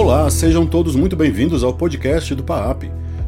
Olá, sejam todos muito bem-vindos ao podcast do PAAP,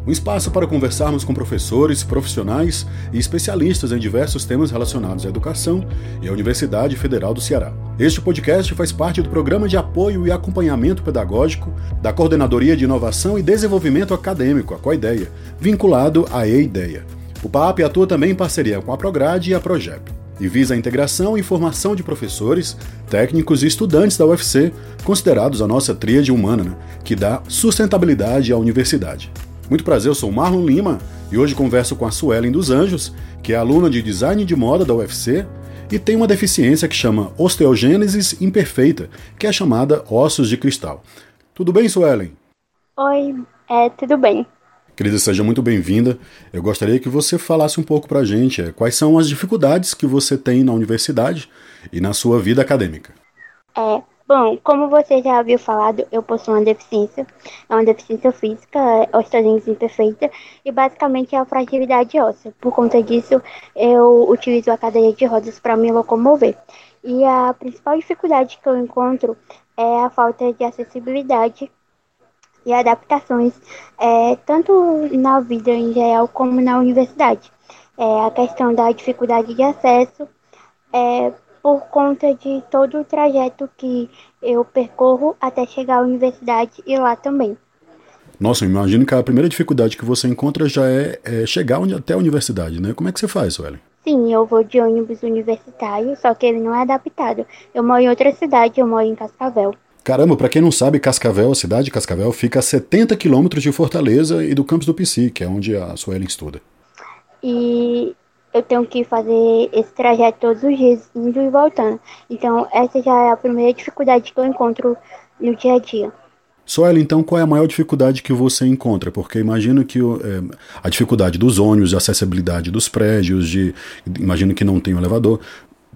um espaço para conversarmos com professores, profissionais e especialistas em diversos temas relacionados à educação e à Universidade Federal do Ceará. Este podcast faz parte do Programa de Apoio e Acompanhamento Pedagógico da Coordenadoria de Inovação e Desenvolvimento Acadêmico, a COIDEA, vinculado à EIDEA. O PAAP atua também em parceria com a Prograde e a Progep e visa a integração e formação de professores, técnicos e estudantes da UFC, considerados a nossa tríade humana, né, que dá sustentabilidade à universidade. Muito prazer, eu sou Marlon Lima e hoje converso com a Suelen dos Anjos, que é aluna de design de moda da UFC e tem uma deficiência que chama osteogênese imperfeita, que é chamada ossos de cristal. Tudo bem, Suelen? Oi, é, tudo bem. Querida, seja muito bem-vinda. Eu gostaria que você falasse um pouco para a gente é, quais são as dificuldades que você tem na universidade e na sua vida acadêmica. É, bom, como você já havia falado, eu possuo uma deficiência, é uma deficiência física, é osteogênese imperfeita, e basicamente é a fragilidade óssea. Por conta disso, eu utilizo a cadeira de rodas para me locomover. E a principal dificuldade que eu encontro é a falta de acessibilidade e adaptações, é, tanto na vida em geral como na universidade. É, a questão da dificuldade de acesso é por conta de todo o trajeto que eu percorro até chegar à universidade e lá também. Nossa, eu imagino que a primeira dificuldade que você encontra já é, é chegar até a universidade, né? Como é que você faz, Suelen? Sim, eu vou de ônibus universitário, só que ele não é adaptado. Eu moro em outra cidade, eu moro em Cascavel. Caramba, para quem não sabe, Cascavel, a cidade de Cascavel, fica a 70 quilômetros de Fortaleza e do campus do PC, que é onde a Suelen estuda. E eu tenho que fazer esse trajeto todos os dias, indo e voltando. Então, essa já é a primeira dificuldade que eu encontro no dia a dia. Suelen, então, qual é a maior dificuldade que você encontra? Porque imagino que é, a dificuldade dos ônibus, a acessibilidade dos prédios, de, imagino que não tem um elevador.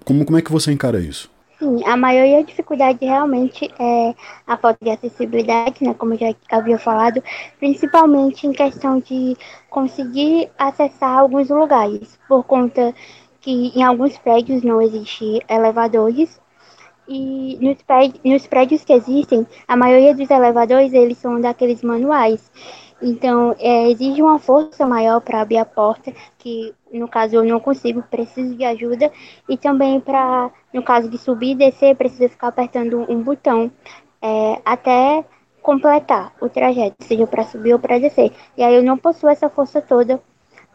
Como, como é que você encara isso? Sim, a maior dificuldade realmente é a falta de acessibilidade, né, como eu já havia falado, principalmente em questão de conseguir acessar alguns lugares, por conta que em alguns prédios não existem elevadores e nos prédios, nos prédios que existem, a maioria dos elevadores eles são daqueles manuais. Então, é, exige uma força maior para abrir a porta, que no caso eu não consigo, preciso de ajuda. E também para, no caso de subir e descer, preciso ficar apertando um botão é, até completar o trajeto, seja para subir ou para descer. E aí eu não possuo essa força toda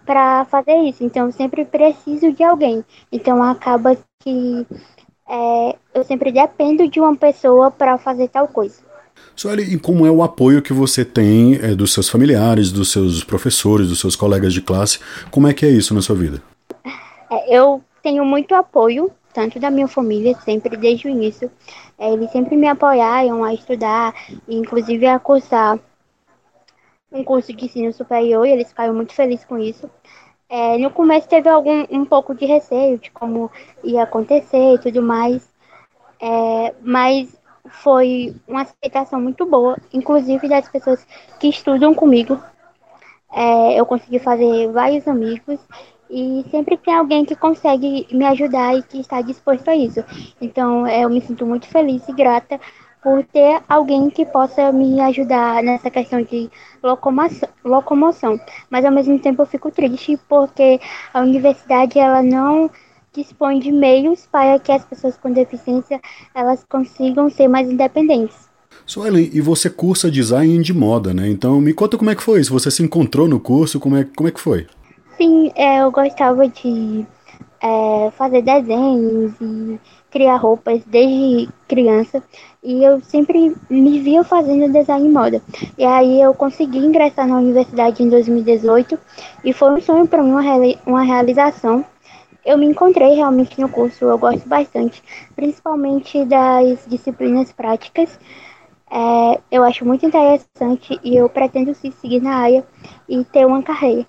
para fazer isso. Então, eu sempre preciso de alguém. Então, acaba que é, eu sempre dependo de uma pessoa para fazer tal coisa. Sueli, e como é o apoio que você tem é, dos seus familiares, dos seus professores, dos seus colegas de classe? Como é que é isso na sua vida? É, eu tenho muito apoio, tanto da minha família, sempre desde o início. É, eles sempre me apoiaram a estudar, inclusive a cursar um curso de ensino superior, e eles ficaram muito felizes com isso. É, no começo teve algum um pouco de receio de como ia acontecer e tudo mais, é, mas foi uma aceitação muito boa, inclusive das pessoas que estudam comigo. É, eu consegui fazer vários amigos e sempre tem alguém que consegue me ajudar e que está disposto a isso. Então é, eu me sinto muito feliz e grata por ter alguém que possa me ajudar nessa questão de locomoção, locomoção. Mas ao mesmo tempo eu fico triste porque a universidade ela não dispõe de meios para que as pessoas com deficiência elas consigam ser mais independentes. Suelen, e você cursa design de moda, né? Então me conta como é que foi isso. Você se encontrou no curso, como é, como é que foi? Sim, é, eu gostava de é, fazer desenhos e criar roupas desde criança e eu sempre me via fazendo design em moda. E aí eu consegui ingressar na universidade em 2018 e foi um sonho para mim, uma, uma realização eu me encontrei realmente no curso, eu gosto bastante, principalmente das disciplinas práticas. É, eu acho muito interessante e eu pretendo sim, seguir na área e ter uma carreira.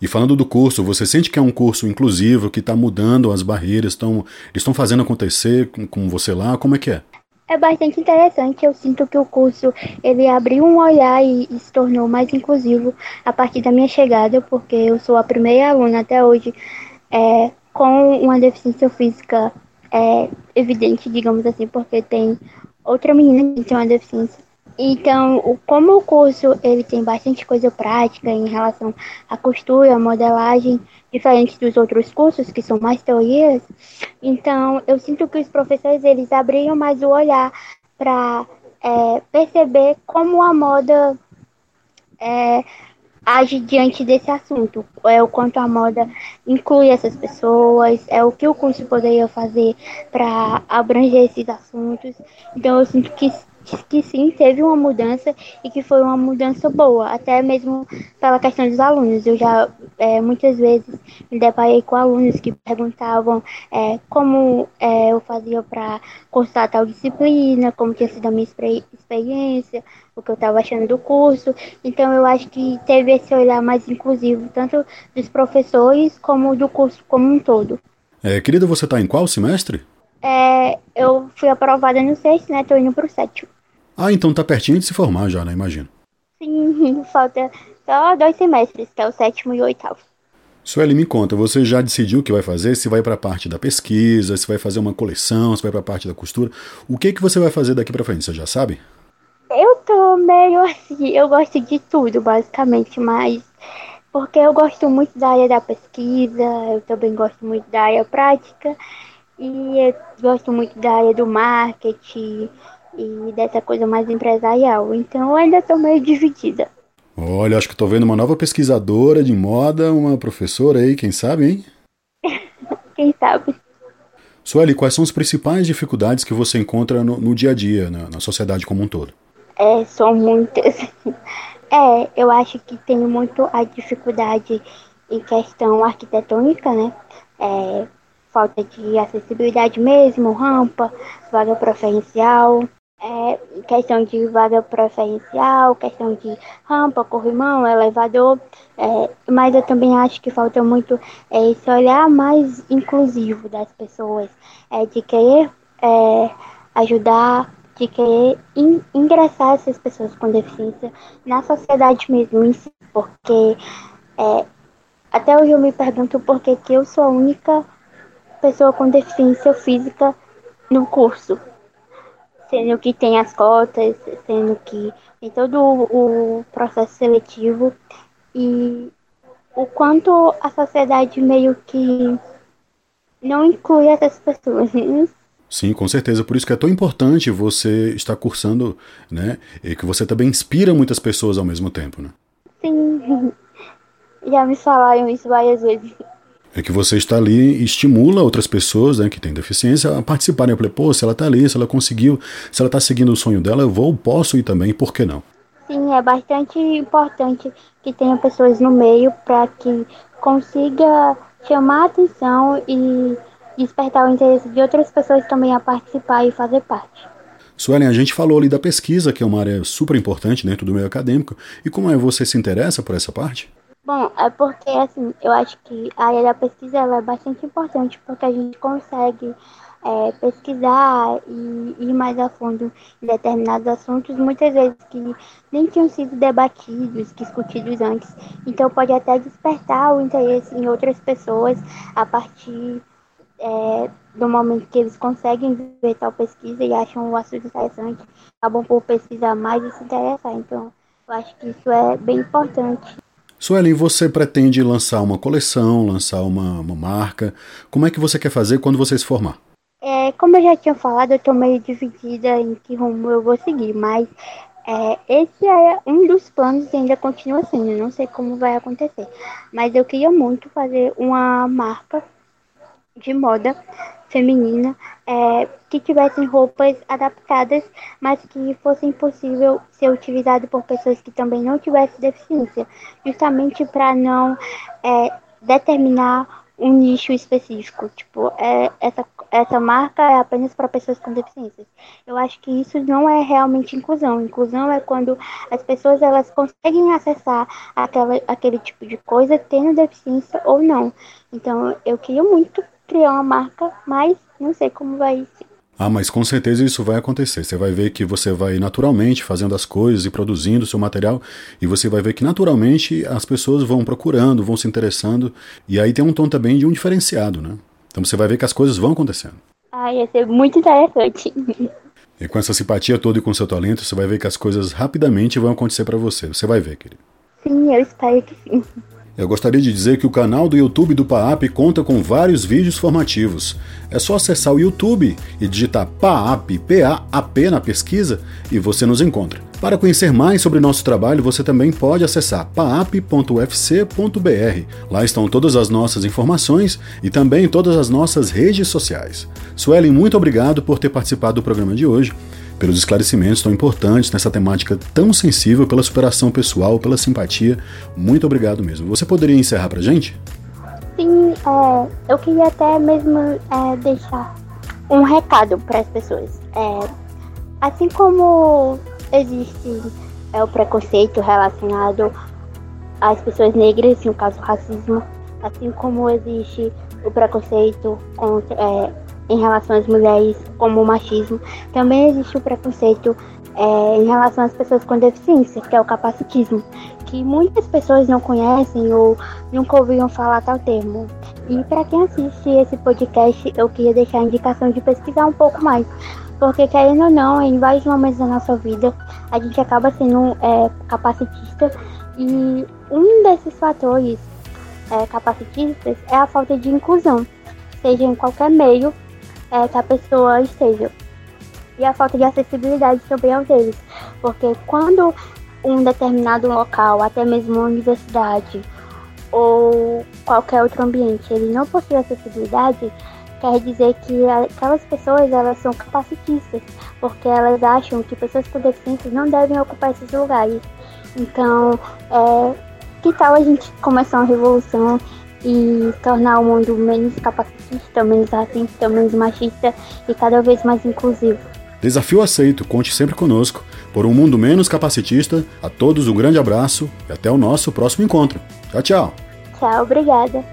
E falando do curso, você sente que é um curso inclusivo, que está mudando as barreiras, estão, estão fazendo acontecer com, com você lá? Como é que é? É bastante interessante. Eu sinto que o curso ele abriu um olhar e, e, se tornou mais inclusivo a partir da minha chegada, porque eu sou a primeira aluna até hoje é, com uma deficiência física é, evidente, digamos assim, porque tem outra menina que tem uma deficiência. Então, como o curso ele tem bastante coisa prática em relação à costura, modelagem, diferente dos outros cursos que são mais teorias, então eu sinto que os professores eles abriram mais o olhar para é, perceber como a moda é, age diante desse assunto, é o quanto a moda inclui essas pessoas, é o que o curso poderia fazer para abranger esses assuntos. Então eu sinto que que sim, teve uma mudança e que foi uma mudança boa, até mesmo pela questão dos alunos. Eu já é, muitas vezes me deparei com alunos que perguntavam é, como é, eu fazia para cursar tal disciplina, como tinha sido a minha experiência, o que eu estava achando do curso. Então eu acho que teve esse olhar mais inclusivo, tanto dos professores como do curso como um todo. É, querida, você está em qual semestre? É, eu fui aprovada no sexto, né? Tô indo pro sétimo. Ah, então tá pertinho de se formar já, né? Imagino. Sim, falta só dois semestres, que é o sétimo e o oitavo. Sueli, me conta, você já decidiu o que vai fazer? Se vai para a parte da pesquisa, se vai fazer uma coleção, se vai para a parte da costura? O que que você vai fazer daqui para frente? Você já sabe? Eu tô meio assim, eu gosto de tudo, basicamente, mas porque eu gosto muito da área da pesquisa, eu também gosto muito da área prática e eu gosto muito da área do marketing e dessa coisa mais empresarial. Então eu ainda estou meio dividida. Olha, acho que estou vendo uma nova pesquisadora de moda, uma professora aí, quem sabe, hein? quem sabe. Sueli, quais são as principais dificuldades que você encontra no, no dia a dia, na, na, sociedade como um todo? É, são muitas. É, eu acho que tem muito a dificuldade em questão arquitetônica, né? É, falta de acessibilidade mesmo, rampa, vaga preferencial, é, questão de vaga preferencial, questão de rampa, corrimão, elevador, é, mas eu também acho que falta muito é, esse olhar mais inclusivo das pessoas, é, de querer é, ajudar, de querer in, ingressar essas pessoas com deficiência na sociedade mesmo em si, porque é, até hoje eu me pergunto por que, eu sou a única pessoa com deficiência física no curso sendo que tem as cotas, sendo que tem todo o, processo seletivo e o quanto a sociedade meio que não inclui essas pessoas. Sim, com certeza. Por isso que é tão importante você estar cursando, né? E que você também inspira muitas pessoas ao mesmo tempo, né? Sim. Já me falaram isso várias vezes é que você está ali e estimula outras pessoas né, que têm deficiência a participarem. Eu falei, pô, se ela está ali, se ela conseguiu, se ela está seguindo o sonho dela, eu vou, posso ir também, por que não? Sim, é bastante importante que tenha pessoas no meio para que consiga chamar a atenção e despertar o interesse de outras pessoas também a participar e fazer parte. Suelen, a gente falou ali da pesquisa, que é uma área super importante dentro do meio acadêmico, e como é você se interessa por essa parte? Bom, é porque assim, eu acho que a área da pesquisa ela é bastante importante porque a gente consegue é, pesquisar e ir mais a fundo em determinados assuntos, muitas vezes que nem tinham sido debatidos, discutidos antes. Então pode até despertar o interesse em outras pessoas a partir é, do momento que eles conseguem ver tal pesquisa e acham o assunto interessante, acabam por pesquisar mais e se interessar. Então eu acho que isso é bem importante. Sueli, você pretende lançar uma coleção, lançar uma, uma marca? Como é que você quer fazer quando você se formar? É, como eu já tinha falado, eu estou meio dividida em que rumo eu vou seguir, mas é, esse é um dos planos e ainda continua sendo, eu não sei como vai acontecer. Mas eu queria muito fazer uma marca de moda feminina é, que tivessem roupas adaptadas, mas que fossem possível ser utilizado por pessoas que também não tivessem deficiência, justamente para não é, determinar um nicho específico. Tipo, é, essa, essa marca é apenas para pessoas com deficiências. Eu acho que isso não é realmente inclusão. Inclusão é quando as pessoas elas conseguem acessar aquela, aquele tipo de coisa tendo deficiência ou não. Então, eu queria muito criar uma marca, mas não sei como vai ser. Ah, mas com certeza isso vai acontecer. Você vai ver que você vai naturalmente fazendo as coisas e produzindo o seu material, e você vai ver que naturalmente as pessoas vão procurando, vão se interessando, e aí tem um tom também de um diferenciado, né? Então você vai ver que as coisas vão acontecendo. Ah, ia ser muito interessante. E com essa simpatia toda e com seu talento, você vai ver que as coisas rapidamente vão acontecer para você. Você vai ver, querido. Sim, eu espero que sim. Eu gostaria de dizer que o canal do YouTube do PAAP conta com vários vídeos formativos. É só acessar o YouTube e digitar PAAP, P-A-A-P na pesquisa e você nos encontra. Para conhecer mais sobre nosso trabalho, você também pode acessar paap.ufc.br. Lá estão todas as nossas informações e também todas as nossas redes sociais. Suelen, muito obrigado por ter participado do programa de hoje pelos esclarecimentos tão importantes nessa temática tão sensível, pela superação pessoal, pela simpatia. Muito obrigado mesmo. Você poderia encerrar pra gente? Sim, é, eu queria até mesmo é, deixar um recado para as pessoas. É, assim como existe é, o preconceito relacionado às pessoas negras, no caso racismo, assim como existe o preconceito contra, é, em relação às mulheres, como o machismo, também existe o preconceito é, em relação às pessoas com deficiência, que é o capacitismo, que muitas pessoas não conhecem ou nunca ouviram falar tal termo. E para quem assiste esse podcast, eu queria deixar a indicação de pesquisar um pouco mais, porque querendo ou não, em vários momentos da nossa vida, a gente acaba sendo é, capacitista e um desses fatores é, capacitistas é a falta de inclusão, seja em qualquer meio é, que a pessoa esteja. E a falta de acessibilidade também aos deles. Porque quando um determinado local, até mesmo uma universidade ou qualquer outro ambiente, ele não possui acessibilidade, quer dizer que aquelas pessoas elas são capacitistas, porque elas acham que pessoas com deficiência não devem ocupar esses lugares. Então, é, que tal a gente começar uma revolução e tornar o mundo menos capacitista, menos racista, menos machista e cada vez mais inclusivo. Desafio aceito, conte sempre conosco. Por um mundo menos capacitista, a todos um grande abraço e até o nosso próximo encontro. Tchau, tchau. Tchau, obrigada.